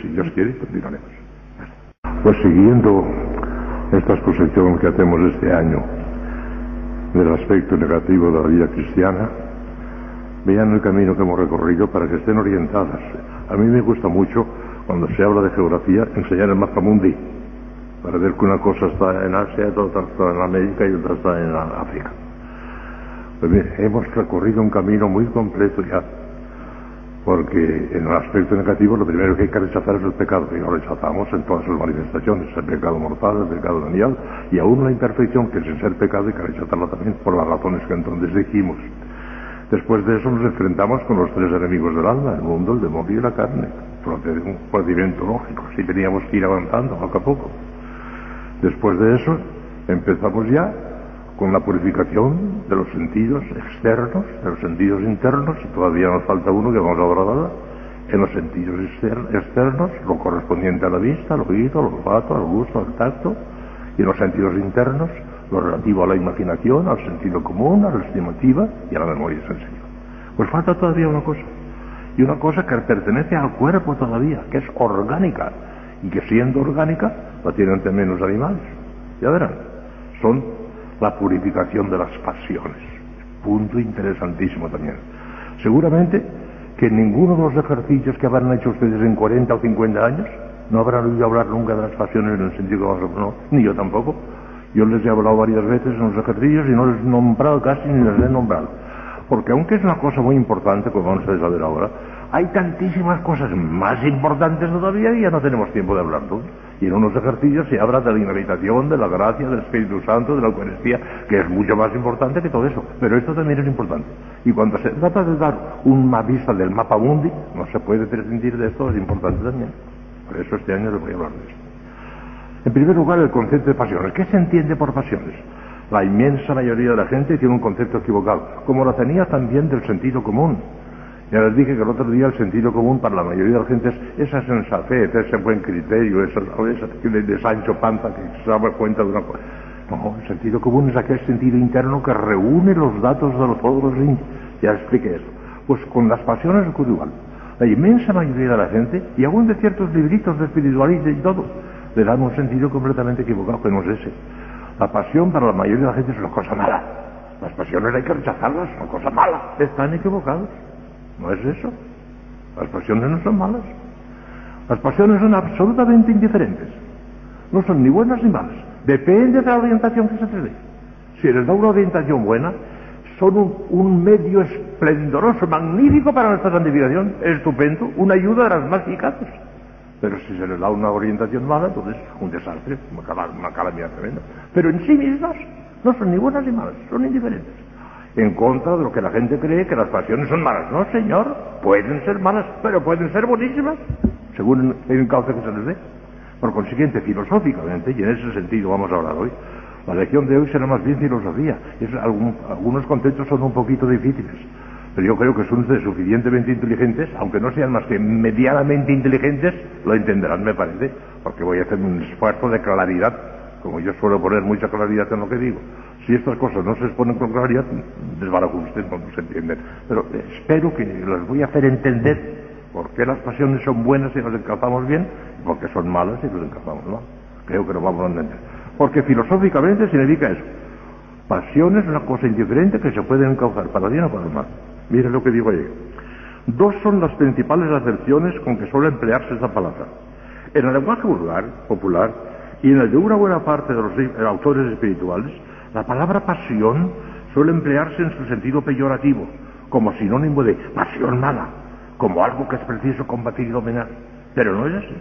si Dios quiere, continuaremos. Pues siguiendo esta exposición que hacemos este año del aspecto negativo de la vida cristiana, vean el camino que hemos recorrido para que estén orientadas. A mí me gusta mucho, cuando se habla de geografía, enseñar el mapa mundi, para ver que una cosa está en Asia, otra está en América y otra está en África. Pues bien, hemos recorrido un camino muy completo ya, porque en el aspecto negativo lo primero que hay que rechazar es el pecado, y lo rechazamos en todas sus manifestaciones, el pecado mortal, el pecado venial, y aún la imperfección, que sin ser pecado hay que rechazarla también por las razones que entonces dijimos. Después de eso nos enfrentamos con los tres enemigos del alma, el mundo, el demonio y la carne. Un procedimiento lógico, si teníamos que ir avanzando poco a poco. Después de eso empezamos ya con la purificación de los sentidos externos, de los sentidos internos, y todavía nos falta uno que vamos a hablar en los sentidos externos, lo correspondiente a la vista, al oído, al olfato, al gusto, al tacto, y en los sentidos internos, lo relativo a la imaginación, al sentido común, a la estimativa y a la memoria sensible. Pues falta todavía una cosa, y una cosa que pertenece al cuerpo todavía, que es orgánica, y que siendo orgánica la tienen también los animales. Ya verán, son la purificación de las pasiones. Punto interesantísimo también. Seguramente que ninguno de los ejercicios que habrán hecho ustedes en 40 o 50 años no habrán oído hablar nunca de las pasiones en el sentido que no, ni yo tampoco. Yo les he hablado varias veces en los ejercicios y no les he nombrado casi ni les he nombrado. Porque aunque es una cosa muy importante, como vamos a ver ahora, hay tantísimas cosas más importantes todavía y ya no tenemos tiempo de hablar todos. Y en unos ejercicios se habla de la inhabitación, de la gracia, del Espíritu Santo, de la Eucaristía, que es mucho más importante que todo eso. Pero esto también es importante. Y cuando se trata de dar una vista del mapa mundi, no se puede prescindir de esto, es importante también. Por eso este año les voy a hablar de esto. En primer lugar, el concepto de pasiones. ¿Qué se entiende por pasiones? La inmensa mayoría de la gente tiene un concepto equivocado, como lo tenía también del sentido común. Ya les dije que el otro día el sentido común para la mayoría de la gente es esa sensatez, ese buen criterio, esa, de Sancho Panza que se da cuenta de una cosa. No, el sentido común es aquel sentido interno que reúne los datos de los, los Ya expliqué eso. Pues con las pasiones ocurre igual. La inmensa mayoría de la gente, y aún de ciertos libritos de espiritualistas y todo, le dan un sentido completamente equivocado, que no es ese. La pasión para la mayoría de la gente es una cosa mala. Las pasiones hay que rechazarlas, son cosa mala. Están equivocados. No es eso. Las pasiones no son malas. Las pasiones son absolutamente indiferentes. No son ni buenas ni malas. Depende de la orientación que se te dé. Si les da una orientación buena, son un, medio esplendoroso, magnífico para nuestra santificación, estupendo, una ayuda de las más eficaces. Pero si se les da una orientación mala, entonces un desastre, una calamidad tremenda. Pero en sí mismas no son ni buenas ni malas, son indiferentes en contra de lo que la gente cree que las pasiones son malas. No, señor, pueden ser malas, pero pueden ser buenísimas, según el cauce que se les dé. Por consiguiente, filosóficamente, y en ese sentido vamos a hablar hoy, la lección de hoy será más bien filosofía. algunos conceptos son un poquito difíciles, pero yo creo que son suficientemente inteligentes, aunque no sean más que medianamente inteligentes, lo entenderán, me parece, porque voy a hacer un esfuerzo de claridad, como yo suelo poner mucha claridad en lo que digo. Si estas cosas no se exponen con claridad, usted no se entienden. Pero espero que les voy a hacer entender por qué las pasiones son buenas y las encalzamos bien, y por qué son malas y las encalzamos mal. Creo que lo vamos a entender. Porque filosóficamente significa eso. Pasión es una cosa indiferente que se puede encauzar para bien o para mal. Mire lo que digo ahí. Dos son las principales acepciones con que suele emplearse esa palabra. En el lenguaje vulgar, popular, y en el de una buena parte de los autores espirituales, la palabra pasión suele emplearse en su sentido peyorativo, como sinónimo de pasión mala, como algo que es preciso combatir y dominar. Pero no es así.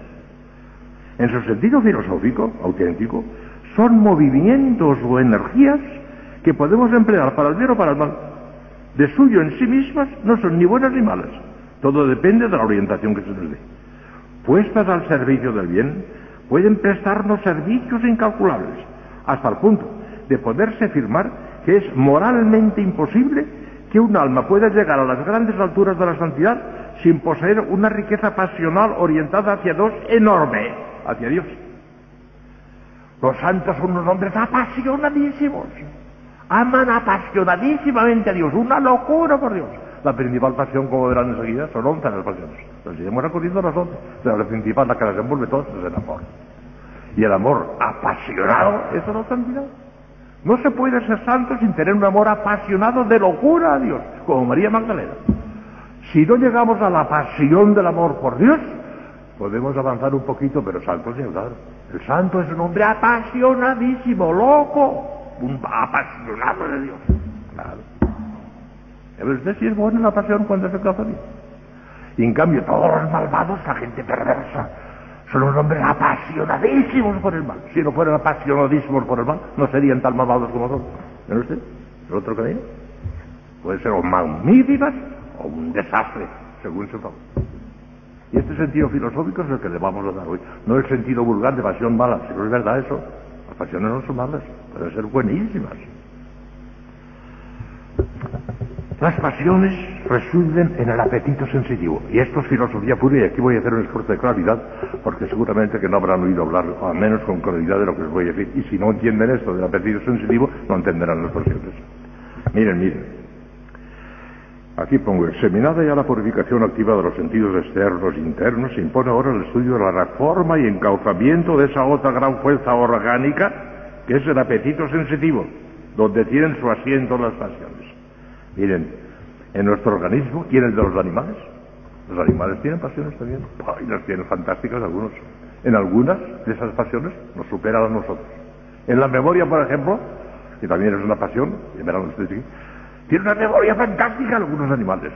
En su sentido filosófico, auténtico, son movimientos o energías que podemos emplear para el bien o para el mal. De suyo en sí mismas no son ni buenas ni malas. Todo depende de la orientación que se les dé. Puestas al servicio del bien, pueden prestarnos servicios incalculables, hasta el punto de poderse afirmar que es moralmente imposible que un alma pueda llegar a las grandes alturas de la santidad sin poseer una riqueza pasional orientada hacia Dios enorme, hacia Dios. Los santos son unos hombres apasionadísimos, aman apasionadísimamente a Dios, una locura por Dios. La principal pasión, como verán enseguida, son once las pasiones. Entonces iremos recorriendo las once. Pero la principal, la que las envuelve todas, es el amor. Y el amor apasionado, eso no santidad. No se puede ser santo sin tener un amor apasionado de locura a Dios, como María Magdalena. Si no llegamos a la pasión del amor por Dios, podemos avanzar un poquito, pero santo es llegar. El santo es un hombre apasionadísimo, loco, un apasionado de Dios. Claro. A ver usted si es buena la pasión cuando se casa Y en cambio, todos los malvados, la gente perversa, son unos hombres apasionadísimos por el mal. Si no fueran apasionadísimos por el mal, no serían tan malvados como son. ¿Ve usted? ¿El otro camino? Puede ser o magníficas o un desastre, según su favor. Y este sentido filosófico es el que le vamos a dar hoy. No el sentido vulgar de pasión mala, si no es verdad eso. Las pasiones no son malas, pueden ser buenísimas. Las pasiones residen en el apetito sensitivo. Y esto es filosofía pura y aquí voy a hacer un esfuerzo de claridad porque seguramente que no habrán oído hablar, al menos con claridad, de lo que os voy a decir. Y si no entienden esto del apetito sensitivo, no entenderán las pasiones. Miren, miren. Aquí pongo, examinada ya la purificación activa de los sentidos externos e internos, se impone ahora el estudio de la reforma y encauzamiento de esa otra gran fuerza orgánica, que es el apetito sensitivo, donde tienen su asiento las pasiones. Miren, en nuestro organismo y en el de los animales, los animales tienen pasiones también, y las tienen fantásticas algunos. En algunas de esas pasiones nos superan a nosotros. En la memoria, por ejemplo, que también es una pasión, y verán ustedes aquí, tiene una memoria fantástica algunos animales.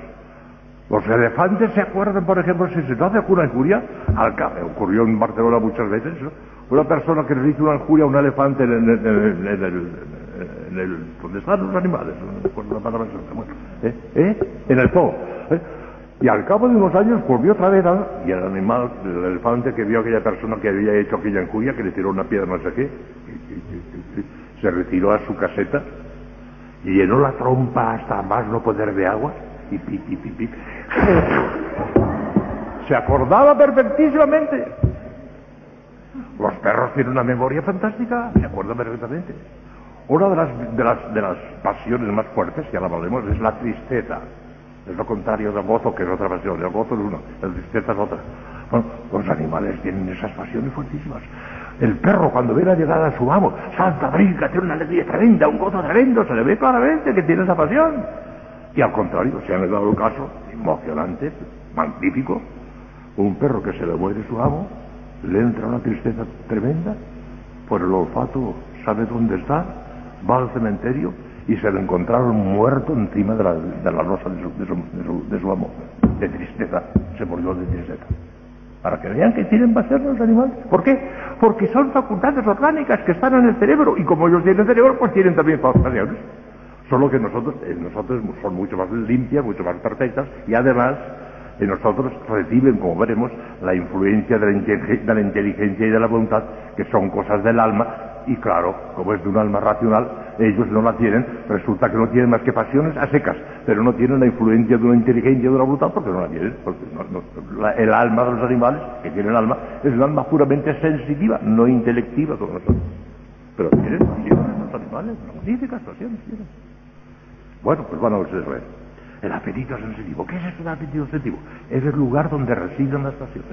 Los elefantes se acuerdan, por ejemplo, si se hace una injuria, al ocurrió en Barcelona muchas veces, una persona que le hizo una injuria a un elefante en el, en el, donde están los animales, no la palabra ¿eh? ¿Eh? en el zoo. ¿eh? Y al cabo de unos años volvió otra vez y el animal, el elefante que vio a aquella persona que había hecho aquella injuria, que le tiró una piedra no sé qué, se retiró a su caseta y llenó la trompa hasta más no poder de agua y pi, pi, pi. Se acordaba perfectísimamente. Los perros tienen una memoria fantástica, se acuerdan perfectamente. Una de las, de las, de las pasiones más fuertes, ya la hablemos, es la tristeza. Es lo contrario del gozo, que es otra pasión. El gozo es uno, la tristeza es otra. Bueno, los animales tienen esas pasiones fuertísimas. El perro, cuando ve la llegada de su amo, salta, brinca, tiene una alegría tremenda, un gozo tremendo, se le ve claramente que tiene esa pasión. Y al contrario, se han dado el caso, emocionante, magnífico, un perro que se le muere su amo, le entra una tristeza tremenda, por el olfato sabe dónde está, va al cementerio y se lo encontraron muerto encima de la, de la rosa de su, de su amo. De tristeza, se murió de tristeza para que vean que tienen ser los animales. ¿Por qué? Porque son facultades orgánicas que están en el cerebro y como ellos tienen cerebro, pues tienen también facultades. Solo que nosotros, eh, nosotros son mucho más limpias, mucho más perfectas y además en nosotros reciben, como veremos, la influencia de la, inteligencia y de la voluntad, que son cosas del alma, y claro, como es de un alma racional, ellos no la tienen, resulta que no tienen más que pasiones a secas, pero no tienen la influencia de una inteligencia de una voluntad porque no la tienen. Porque el alma de los animales, que tienen alma, es un alma puramente sensitiva, no intelectiva como nosotros. Pero tienen pasiones los animales, magníficas pasiones tienen. Bueno, pues van a ver. El apetito sensitivo. ¿Qué es esto del apetito sensitivo? Es el lugar donde residen las pasiones.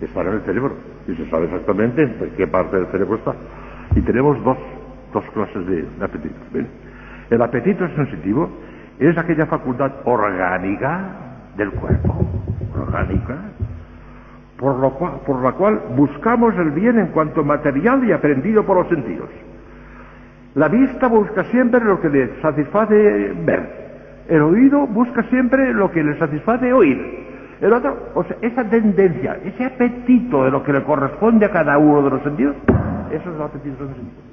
Está en el cerebro. Y se sabe exactamente en qué parte del cerebro está. Y tenemos dos dos clases de, apetitos. El apetito sensitivo es aquella facultad orgánica del cuerpo, orgánica, por, por la cual buscamos el bien en cuanto material y aprendido por los sentidos. La vista busca siempre lo que le satisface ver. El oído busca siempre lo que le satisface oír. El otro, o sea, esa tendencia, ese apetito de lo que le corresponde a cada uno de los sentidos, eso es el apetito sensitivo.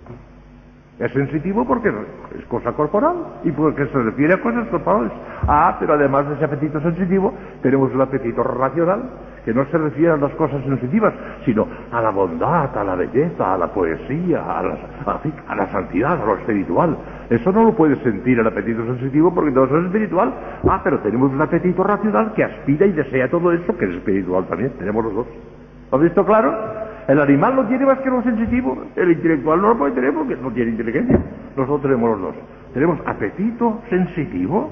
Es sensitivo porque es cosa corporal y porque se refiere a cosas corporales. Ah, pero además de ese apetito sensitivo, tenemos un apetito racional que no se refiere a las cosas sensitivas, sino a la bondad, a la belleza, a la poesía, a la, a, la santidad, a lo espiritual. Eso no lo puede sentir el apetito sensitivo porque todo eso es espiritual. Ah, pero tenemos un apetito racional que aspira y desea todo eso que es espiritual también. Tenemos los dos. ¿Lo visto claro? El animal no tiene más que lo sensitivo, el intelectual no lo puede tener porque no tiene inteligencia. Nosotros tenemos los dos. Tenemos apetito sensitivo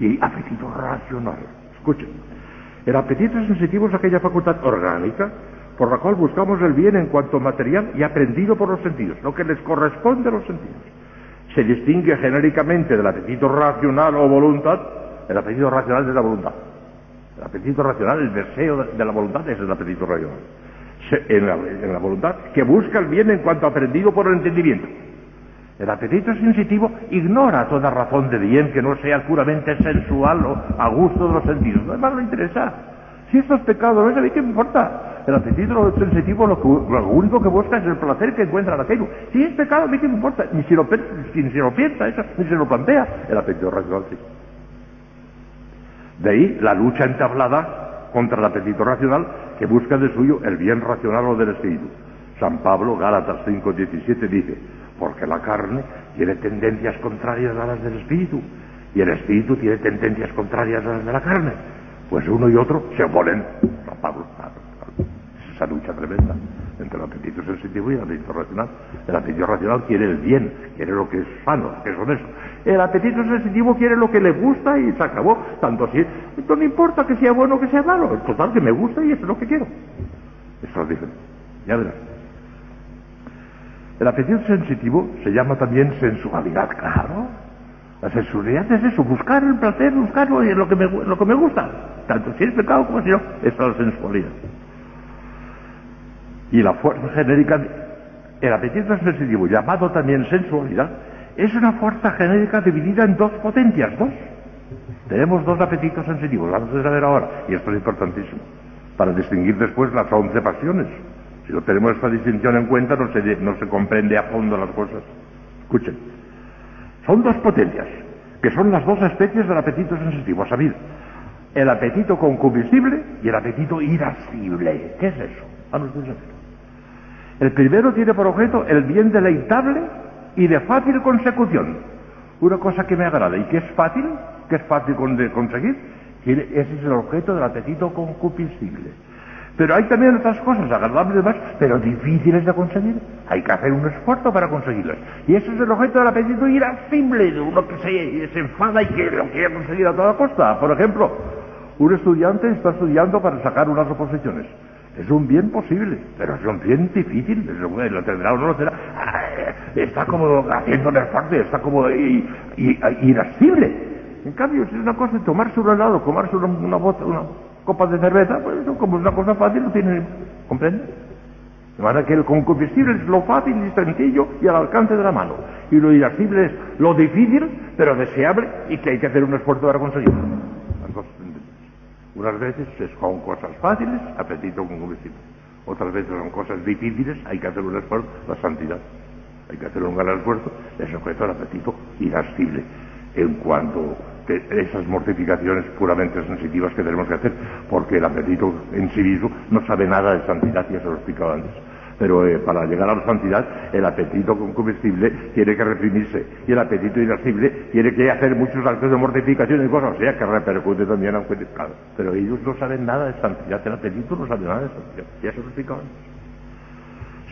y apetito racional. Escuchen, el apetito sensitivo es aquella facultad orgánica por la cual buscamos el bien en cuanto material y aprendido por los sentidos, lo que les corresponde a los sentidos. Se distingue genéricamente del apetito racional o voluntad, el apetito racional de la voluntad. El apetito racional, el deseo de la voluntad es el apetito racional. En, la, voluntad, que busca el bien en cuanto aprendido por el entendimiento. El apetito sensitivo ignora toda razón de bien que no sea puramente sensual o a gusto de los sentidos. No más le interesa. Si esto es pecado, no sé qué me importa. El apetito sensitivo lo, único que busca es el placer que encuentra en aquello. Si es pecado, a mí qué me importa. Ni si lo, si lo piensa, eso, ni si lo plantea. El apetito racional sí. De ahí la lucha entablada contra el apetito racional que busca de suyo el bien racional o del espíritu. San Pablo, Gálatas 5.17 dice, porque la carne tiene tendencias contrarias a las del espíritu y el espíritu tiene tendencias contrarias a las de la carne. Pues uno y otro se oponen. San Pablo, es esa lucha tremenda entre el apetito sensitivo y el apetito racional. El apetito racional quiere el bien, quiere lo que es sano, que es honesto. El apetito sensitivo quiere lo que le gusta y se acabó. Tanto así, esto no importa que sea bueno o que sea malo, total que me gusta y eso es lo que quiero. Eso es diferente. Ya verás. El apetito sensitivo se llama también sensualidad, claro. La sensualidad es eso, buscar el placer, buscar lo que me, lo gusta. Tanto si es pecado como si no, es la sensualidad. Y la fuerza genérica, el apetito sensitivo, llamado también sensualidad, es una fuerza genérica dividida en dos potencias, dos. Tenemos dos apetitos sensitivos, vamos a saber ahora, y esto es importantísimo, para distinguir después las once pasiones. Si no tenemos esta distinción en cuenta, no se, no se comprende a fondo las cosas. Escuchen, son dos potencias, que son las dos especies del apetito sensitivo, a saber, el apetito concupiscible y el apetito irascible. ¿Qué es eso? Vamos a El primero tiene por objeto el bien deleitable y de fácil consecución. Una cosa que me agrada y que es fácil, que es fácil de conseguir, ese es el objeto del apetito concupiscible. Pero hay también otras cosas agradables más, pero difíciles de conseguir. Hay que hacer un esfuerzo para conseguirlas. Y eso es el objeto del apetito irascible, de uno que se, se enfada y que lo quiere conseguir a toda costa. Por ejemplo, un estudiante está estudiando para sacar unas oposiciones. Es un bien posible, pero es un bien difícil. Lo tendrá o no lo tendrá. Está como haciendo un está como irascible. En cambio, si es una cosa de tomarse un helado, comerse una, una, bota, una copas de cerveza, pues eso como es una cosa fácil, no tiene, ¿comprende? De manera que el concupiscible es lo fácil y sencillo y al alcance de la mano. Y lo irascible es lo difícil, pero deseable y que hay que hacer un esfuerzo para conseguirlo. Unas veces son cosas fáciles, apetito concupiscible. Otras veces son cosas difíciles, hay que hacer un esfuerzo, la santidad. Hay que hacer un gran esfuerzo, es objeto del apetito irascible. En cuanto esas mortificaciones puramente sensitivas que tenemos que hacer, porque el apetito en sí mismo no sabe nada de santidad, ya se lo he explicado antes. Pero eh, para llegar a la santidad, el apetito comestible tiene que reprimirse y el apetito irascible tiene que hacer muchos actos de mortificación y cosas, o sea, que repercute también a un pecado. Pero ellos no saben nada de santidad, el apetito no sabe nada de santidad, ya se lo antes.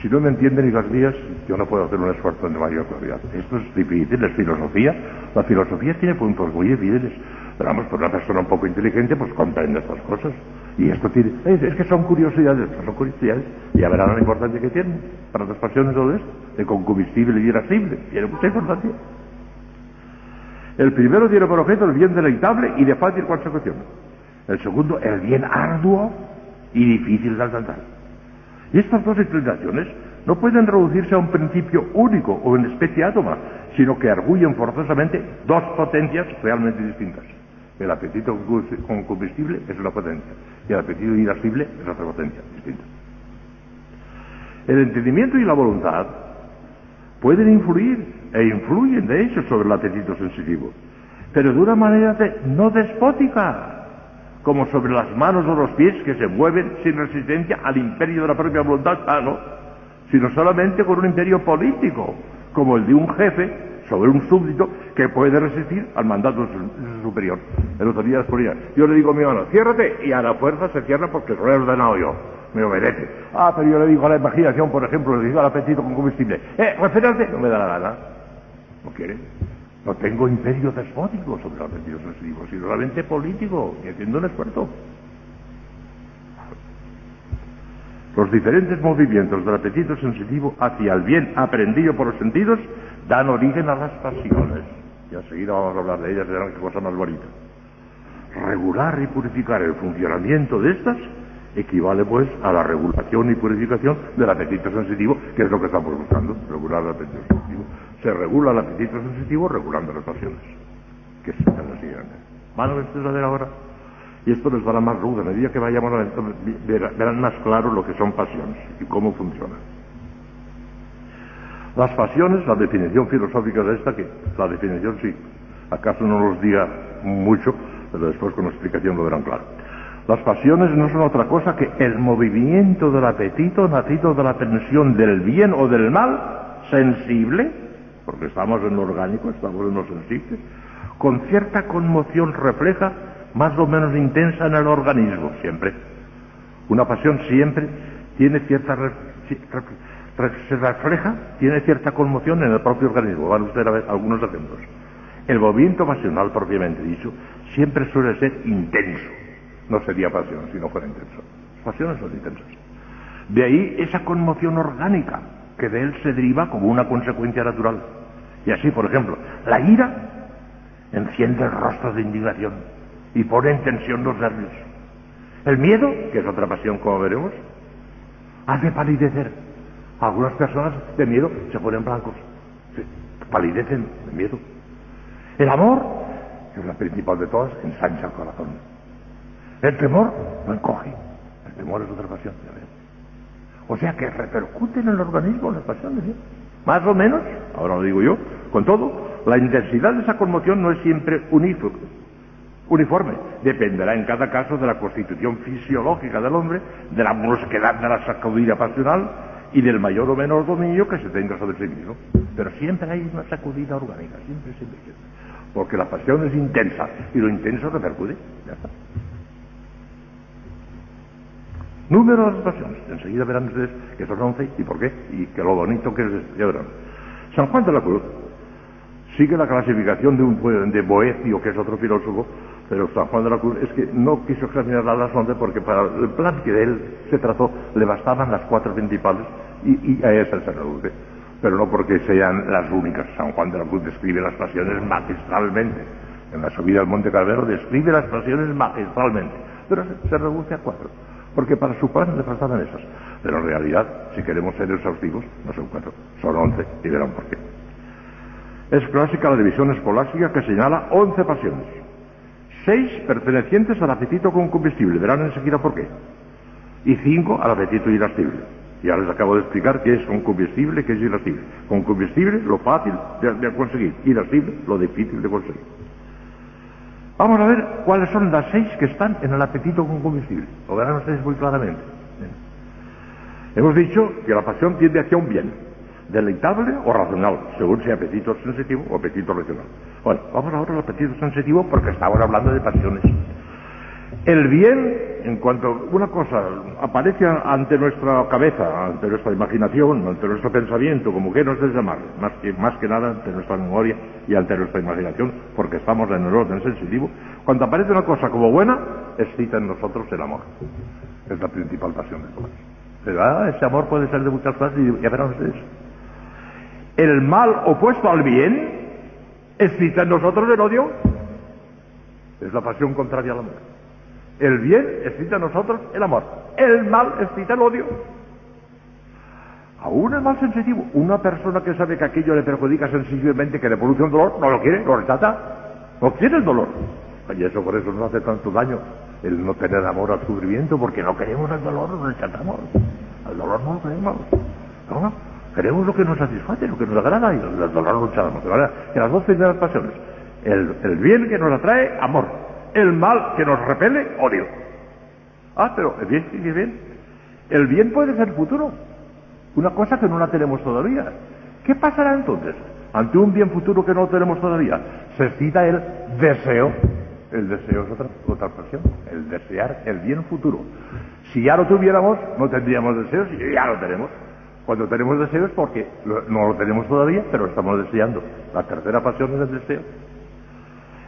Si no me entienden ni las vías, yo no puedo hacer un esfuerzo de mayor claridad. Esto es difícil, es filosofía. La filosofía tiene puntos muy evidentes. Pero vamos, por una persona un poco inteligente, pues comprende estas cosas. Y esto tiene... Es, que son curiosidades, son curiosidades. Y ya verán la importancia que tienen para las pasiones todo esto. De concupiscible y irascible. Tiene mucha importancia. El primero tiene por objeto el bien deleitable y de fácil consecución. El segundo, el bien arduo y difícil de alcanzar. Y estas dos inclinaciones no pueden reducirse a un principio único o una especie átoma, sino que arguyen forzosamente dos potencias realmente distintas. El apetito con combustible es una potencia y el apetito irascible es otra potencia distinta. El entendimiento y la voluntad pueden influir e influyen de hecho sobre el apetito sensitivo, pero de una manera no despótica, como sobre las manos o los pies que se mueven sin resistencia al imperio de la propia voluntad, ah, no, sino solamente con un imperio político, como el de un jefe sobre un súbdito que puede resistir al mandato de su, superior. El otro día yo le digo a mi mano, ciérrate, y a la fuerza se cierra porque lo he ordenado yo. Me obedece. Ah, pero yo le digo a la imaginación, por ejemplo, le digo al apetito con combustible, eh, reférate, no me da la gana. No quiere. No tengo imperio despótico sobre los apetitos sensitivos, sino solamente político y haciendo un esfuerzo. Los diferentes movimientos del apetito sensitivo hacia el bien aprendido por los sentidos dan origen a las pasiones. Y enseguida vamos a hablar de ellas, verán qué cosa más bonita. Regular y purificar el funcionamiento de estas equivale pues a la regulación y purificación del apetito sensitivo, que es lo que estamos buscando, regular el apetito sensitivo. Se regula el apetito sensitivo regulando las pasiones, que es la siguiente. ¿Van a ver ahora? Y esto les dará más luz, a medida que vayamos a verán más claro lo que son pasiones y cómo funcionan. Las pasiones, la definición filosófica de esta, que la definición sí, acaso no los diga mucho, pero después con la explicación lo verán claro. Las pasiones no son otra cosa que el movimiento del apetito nacido de la tensión del bien o del mal, sensible, porque estamos en lo orgánico, estamos en lo sensible, con cierta conmoción refleja más o menos intensa en el organismo, siempre. Una pasión siempre tiene cierta se refleja, tiene cierta conmoción en el propio organismo. Van ustedes a ver algunos ejemplos. El movimiento pasional propiamente dicho siempre suele ser intenso. No sería pasión si no fuera intenso. Pasiones son intensas. De ahí esa conmoción orgánica que de él se deriva como una consecuencia natural. Y así, por ejemplo, la ira enciende el rostro de indignación y pone en tensión los nervios. El miedo, que es otra pasión como veremos, hace palidecer algunas personas de miedo se ponen blancos, se palidecen de miedo. El amor, que es la principal de todas, ensancha el corazón. El temor lo encoge. El temor es otra pasión. O sea que repercute en el organismo las pasiones. Más o menos, ahora lo digo yo, con todo, la intensidad de esa conmoción no es siempre uniforme. Dependerá en cada caso de la constitución fisiológica del hombre, de la brusquedad de la sacudida pasional, y del mayor o menor dominio que se tenga sobre sí mismo. Pero siempre hay una sacudida orgánica, siempre, siempre, siempre. Porque la pasión es intensa y lo intenso repercute. Ya está. Número de las pasiones. Enseguida verán ustedes que son once y por qué y que lo bonito que es. Ya verán. San Juan de la Cruz sigue la clasificación de un de Boecio, que es otro filósofo, pero San Juan de la Cruz es que no quiso examinar las once porque para el plan que de él se trazó le bastaban las cuatro principales y, a esas se reduce. Pero no porque sean las únicas. San Juan de la Cruz describe las pasiones magistralmente. En la subida al Monte Calvero describe las pasiones magistralmente. Pero se, reduce a cuatro. Porque para su plan le faltaban esas. Pero en realidad, si queremos ser exhaustivos, no son cuatro, son once y verán por qué. Es clásica la división escolástica que señala once pasiones. Seis pertenecientes al apetito con combustible, verán enseguida por qué. Y cinco al apetito irascible. Ya les acabo de explicar qué es con combustible, qué es irascible. Con combustible, lo fácil de, conseguir. Irascible, lo difícil de conseguir. Vamos a ver cuáles son las seis que están en el apetito con combustible. Lo verán ustedes muy claramente. Hemos dicho que la pasión tiende hacia un bien deleitable o racional, según sea apetito sensitivo o apetito racional. Bueno, vamos ahora al apetito sensitivo porque estamos hablando de pasiones. El bien, en cuanto una cosa aparece ante nuestra cabeza, ante nuestra imaginación, ante nuestro pensamiento, como que nos llamar, más que, más que nada ante nuestra memoria y ante nuestra imaginación, porque estamos en el orden sensitivo, cuando aparece una cosa como buena, excita en nosotros el amor. Es la principal pasión de todos. Pero ah, ese amor puede ser de muchas clases y ya verán ustedes el mal opuesto al bien excita en nosotros el odio. Es la pasión contraria al amor. El bien excita en nosotros el amor. El mal excita el odio. Aún el mal sensitivo. Una persona que sabe que aquello le perjudica sensiblemente, que le produce un dolor, no lo quiere, lo rechaza. No quiere el dolor. Y eso por eso nos hace tanto daño el no tener amor al sufrimiento, porque no queremos el dolor, lo rechazamos. El dolor no lo queremos. ¿No? Queremos lo que nos satisface, lo que nos agrada y el dolor lo luchamos. Que las dos primeras pasiones. El, bien que nos atrae, amor. El mal que nos repele, odio. Ah, pero el bien sigue bien. El bien puede ser futuro. Una cosa que no la tenemos todavía. ¿Qué pasará entonces? Ante un bien futuro que no tenemos todavía, se excita el deseo. El deseo es otra, otra pasión. El desear el bien futuro. Si ya lo tuviéramos, no tendríamos deseos y ya lo tenemos. Cuando tenemos deseos porque no lo tenemos todavía, pero lo estamos deseando. La tercera pasión es el deseo.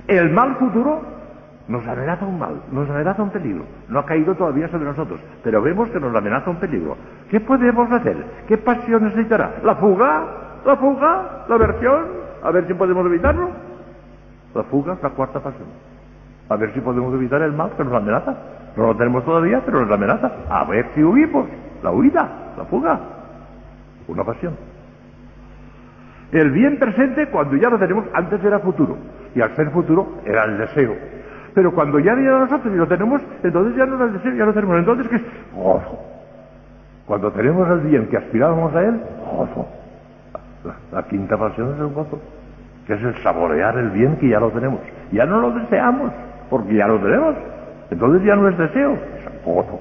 El mal futuro nos amenaza un mal, nos amenaza un peligro. No ha caído todavía sobre nosotros, pero vemos que nos amenaza un peligro. ¿Qué podemos hacer? ¿Qué pasión necesitará? ¿La fuga? ¿La fuga? ¿La versión? A ver si podemos evitarlo. La fuga es la cuarta pasión. A ver si podemos evitar el mal que nos amenaza. No lo tenemos todavía, pero nos amenaza. A ver si huimos. La huida, la fuga. Una pasión. El bien presente, cuando ya lo tenemos, antes era futuro. Y al ser futuro, era el deseo. Pero cuando ya viene a nosotros y lo tenemos, entonces ya no es el deseo, ya lo tenemos. Entonces, ¿qué es? Gozo. Cuando tenemos el bien que aspirábamos a él, gozo. La, quinta pasión es el gozo, que es el saborear el bien que ya lo tenemos. Ya no lo deseamos, porque ya lo tenemos. Entonces ya no es deseo, es gozo.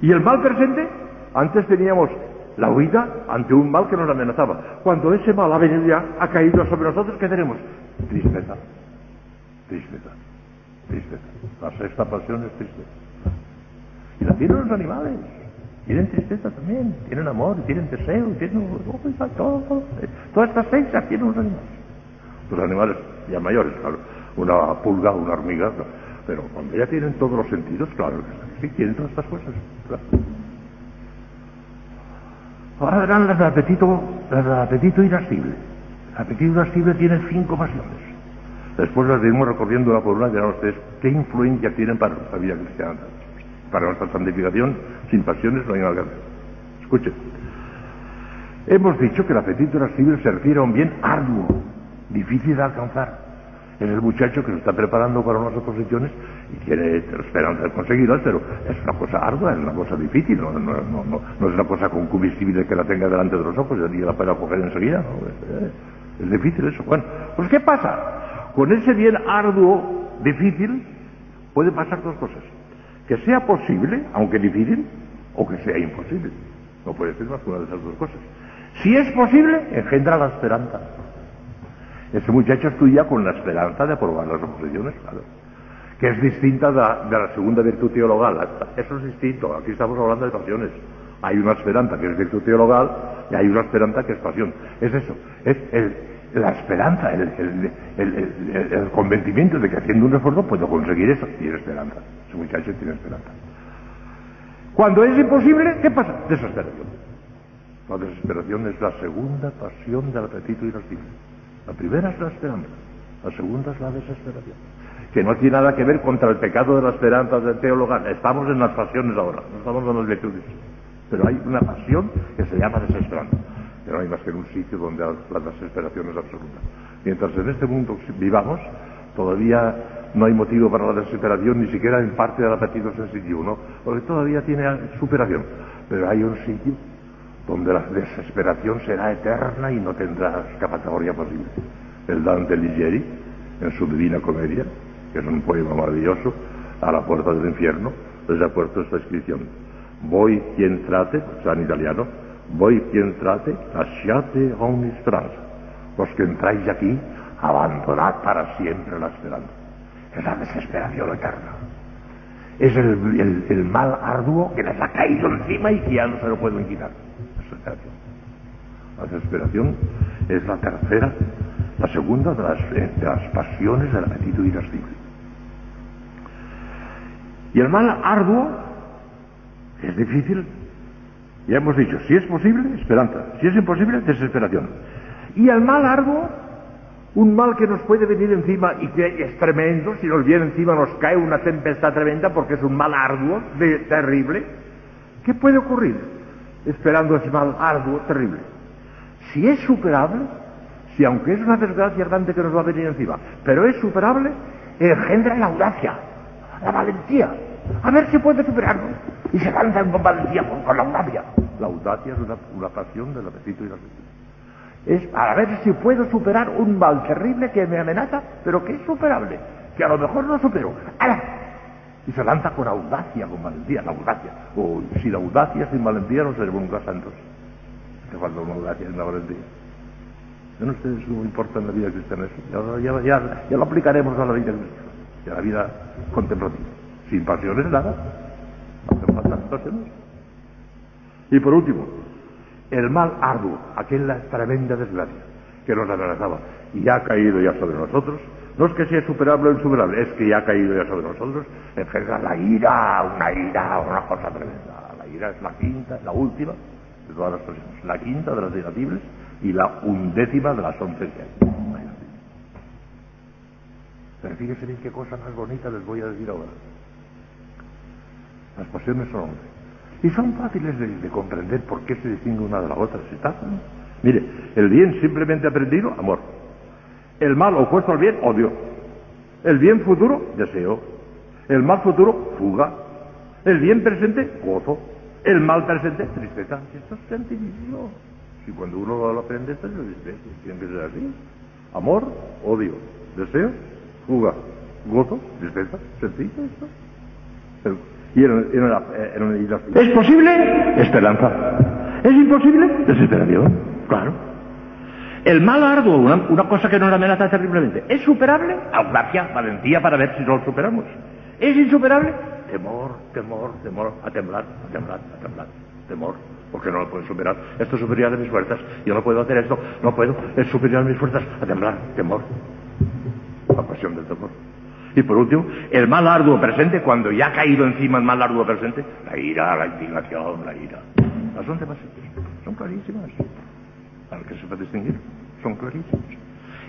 Y el mal presente, antes teníamos la huida ante un mal que nos amenazaba. Cuando ese mal ha venido ya, ha caído sobre nosotros, ¿qué tenemos? Tristeza. Tristeza. Tristeza. La sexta pasión es tristeza. Y la tienen los animales. Tienen tristeza también, tienen amor, tienen deseo, tienen todo. Todas estas seis las tienen los animales. Los animales ya mayores, claro. Una pulga, una hormiga, pero cuando ya tienen todos los sentidos, claro que sí, tienen todas estas cosas. Claro. Ahora verán las del apetito, las del apetito irascible. El apetito irascible tiene cinco pasiones. Después las iremos recorriendo una por una y verán ustedes qué influencia tienen para nuestra vida cristiana. Para nuestra santificación, sin pasiones no hay nada que. Escuchen. Hemos dicho que el apetito irascible se refiere a un bien arduo, difícil de alcanzar. Es el muchacho que se está preparando para unas oposiciones y tiene esperanza de conseguirlas, pero es una cosa ardua, es una cosa difícil, no, es una cosa concupiscible que la tenga delante de los ojos y la pueda coger enseguida. Es, es difícil eso. Bueno, pues ¿qué pasa? Con ese bien arduo, difícil, puede pasar dos cosas. Que sea posible, aunque difícil, o que sea imposible. No puede ser más una de esas dos cosas. Si es posible, engendra la esperanza. Ese muchacho estudia con la esperanza de aprobar las oposiciones, claro. Que es distinta de la, segunda virtud teologal. Eso es distinto. Aquí estamos hablando de pasiones. Hay una esperanza que es virtud teologal y hay una esperanza que es pasión. Es eso. Es la esperanza, el, convencimiento de que haciendo un esfuerzo puedo conseguir eso. Tiene esperanza. Ese muchacho tiene esperanza. Cuando es imposible, ¿qué pasa? Desesperación. La desesperación es la segunda pasión del apetito irascible. La primera es la esperanza, la segunda es la desesperación. Que no tiene nada que ver contra el pecado de la esperanza del teólogo. Estamos en las pasiones ahora, no estamos en las virtudes. Pero hay una pasión que se llama desesperanza. Que no hay más que un sitio donde la desesperación es absoluta. Mientras en este mundo vivamos, todavía no hay motivo para la desesperación, ni siquiera en parte del apetito sensitivo, ¿no? Porque todavía tiene superación. Pero hay un sitio donde la desesperación será eterna y no tendrá escapatoria posible. El Dante Alighieri, en su Divina Comedia, que es un poema maravilloso, a la puerta del infierno, les ha puesto esta inscripción. Voi quien trate, o en italiano, voi quien trate, lasciate ogni speranza. Los que entráis aquí, abandonad para siempre la esperanza. Es la desesperación eterna. Es el, el, el mal arduo que les ha caído encima y que ya no se lo pueden quitar. La desesperación es la tercera, la segunda de las, de las pasiones del apetito irascible. Y el mal arduo es difícil. Ya hemos dicho, si es posible, esperanza. Si es imposible, desesperación. Y el mal arduo, un mal que nos puede venir encima y que es tremendo, si nos viene encima nos cae una tempestad tremenda porque es un mal arduo, terrible. ¿Qué puede ocurrir? Esperando ese mal arduo, terrible. Si es superable, si aunque es una desgracia grande que nos va a venir encima, pero es superable, engendra la audacia, la valentía. A ver si puede superarlo. Y se lanzan con valentía, con, con la audacia. La audacia es una, una pasión del apetito y la Es para ver si puedo superar un mal terrible que me amenaza, pero que es superable. Que a lo mejor no supero. ¡Hala! Y se lanza con audacia, con valentía, la audacia. O sin audacia, sin valentía, no seremos nunca santos. Hace falta una audacia y una valentía. Yo no sé si importa en la vida cristiana eso. Ya, lo aplicaremos a la vida cristiana y a la vida contemplativa. Sin pasiones nada. No pasiones. Y por último, el mal arduo, aquella tremenda desgracia que nos amenazaba y ha caído ya sobre nosotros, no es que sea superable o insuperable, es que ya ha caído ya sobre nosotros, engendra la ira, una ira, una cosa tremenda. La ira es la quinta, la última de todas las pasiones, la quinta de las irascibles y la undécima de las once que hay. Pero fíjese bien qué cosa más bonita les voy a decir ahora. Las pasiones son once. Y son fáciles de, comprender por qué se distingue una de la otra. ¿Está? Mire, el bien simplemente aprendido, amor. El mal opuesto al bien, odio. El bien futuro, deseo. El mal futuro, fuga. El bien presente, gozo. El mal presente, tristeza. Esto es sencillo. Si cuando uno lo aprende, esto lo dice, tiene que ser así. Amor, odio. Deseo, fuga. Gozo, tristeza. Sencillo esto. Y ¿Es posible? Esperanza. ¿Es imposible? Desesperación. Claro. El mal arduo, una, cosa que nos amenaza terriblemente, ¿es superable? Audacia, valentía para ver si lo superamos. ¿Es insuperable? Temor, temor, temor, a temblar, a temblar, a temblar, temor, porque no lo puedo superar. Esto es superior a mis fuerzas, yo no puedo hacer esto, no puedo, es superior a mis fuerzas, a temblar, temor. La pasión del temor. Y por último, el mal arduo presente, cuando ya ha caído encima el mal arduo presente, la ira, la indignación, la ira. Las once bases son clarísimas. Para que se puede distinguir, son clarísimas.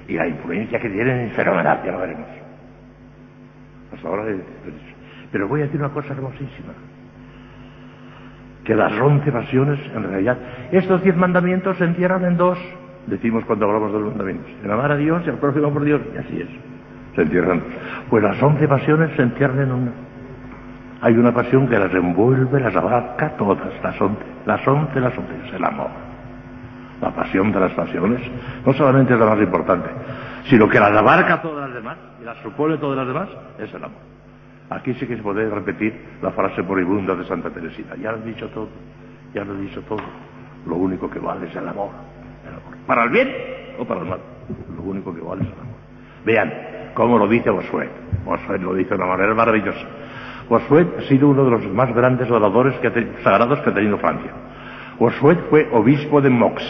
Y la influencia que tienen es fenomenal, ya lo veremos. Hasta ahora, pero voy a decir una cosa hermosísima. Que las once pasiones, en realidad, estos diez mandamientos se encierran en dos, decimos cuando hablamos de los mandamientos, en amar a Dios y al próximo por Dios, y así es se entierran. Pues las once pasiones se entierran en una. Hay una pasión que las envuelve, las abarca todas, las once, las once, las once, es el amor. La pasión de las pasiones no solamente es la más importante, sino que las abarca todas las demás y las supone todas las demás, es el amor. Aquí sí que se puede repetir la frase moribunda de Santa Teresita. Ya lo he dicho todo, ya lo he dicho todo. Lo único que vale es el amor. El amor. Para el bien o para el mal. Lo único que vale es el amor. Vean, como lo dice Bosuet. Bosuet lo dice de una manera maravillosa. Bosuet ha sido uno de los más grandes oradores sagrados que ha tenido Francia. Bosuet fue obispo de Mox.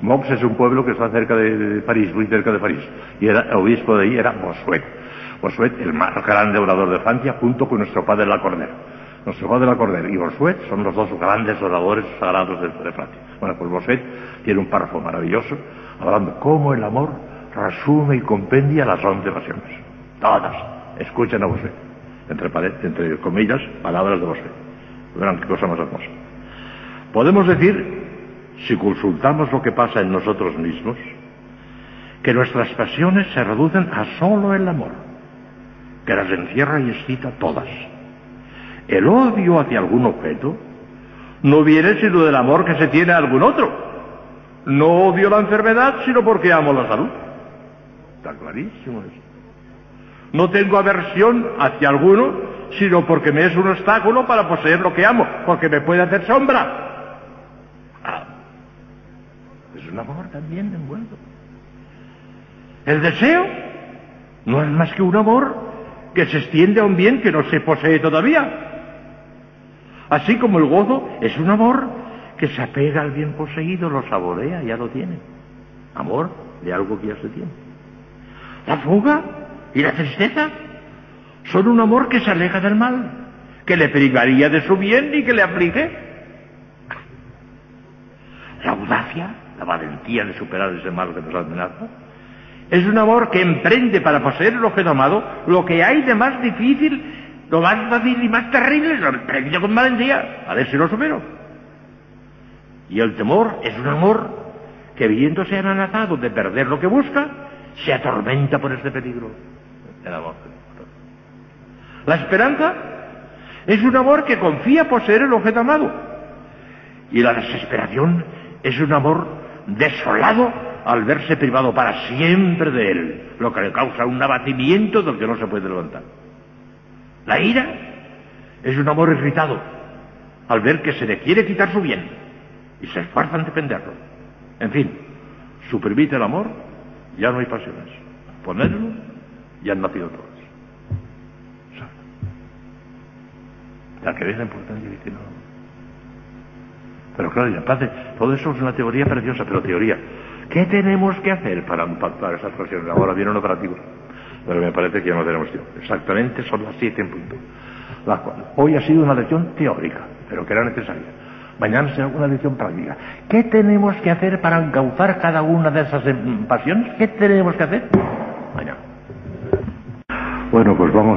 Mox es un pueblo que está cerca de, París, muy cerca de París. Y era, el obispo de ahí era Bosuet. Bosuet, el más grande orador de Francia, junto con nuestro padre Lacordaire. Nuestro padre Lacordaire y Bosuet son los dos grandes oradores sagrados de, de Francia. Bueno, pues Bosuet tiene un párrafo maravilloso hablando cómo el amor resume y compendia las once pasiones. Todas. Escuchen a Bossuet. Entre, entre comillas, palabras de Bossuet. Verán qué cosa más hermosa. Podemos decir, si consultamos lo que pasa en nosotros mismos, que nuestras pasiones se reducen a solo el amor, que las encierra y excita todas. El odio hacia algún objeto no viene sino del amor que se tiene a algún otro. No odio la enfermedad, sino porque amo la salud. Está clarísimo eso. No tengo aversión hacia alguno, sino porque me es un obstáculo para poseer lo que amo, porque me puede hacer sombra. Ah, es un amor también envuelto. El deseo no es más que un amor que se extiende a un bien que no se posee todavía. Así como el gozo es un amor que se apega al bien poseído, lo saborea, ya lo tiene. Amor de algo que ya se tiene. La fuga y la tristeza son un amor que se aleja del mal, que le privaría de su bien y que le aflige. La audacia, la valentía de superar ese mal que nos amenaza, es un amor que emprende para poseer objeto amado lo que hay de más difícil, lo más fácil y más terrible, lo emprende con valentía, a ver si lo supero. Y el temor es un amor que viéndose amenazado de perder lo que busca, se atormenta por este peligro. El amor. La esperanza es un amor que confía poseer el objeto amado. Y la desesperación es un amor desolado al verse privado para siempre de él, lo que le causa un abatimiento del que no se puede levantar. La ira es un amor irritado al ver que se le quiere quitar su bien y se esfuerza en defenderlo. En fin, suprimite el amor ya no hay pasiones. Ponerlo, ya han nacido todos. La que ve la importancia no. Pero claro, ya padre, todo eso es una teoría preciosa, pero teoría. ¿Qué tenemos que hacer para impactar esas cuestiones? Ahora viene un operativo, pero me parece que ya no tenemos tiempo. Exactamente son las siete en punto. La cual, hoy ha sido una lección teórica, pero que era necesaria. Mañana será una lección práctica. ¿Qué tenemos que hacer para encauzar cada una de esas em, pasiones? ¿Qué tenemos que hacer? Mañana. Bueno, pues vamos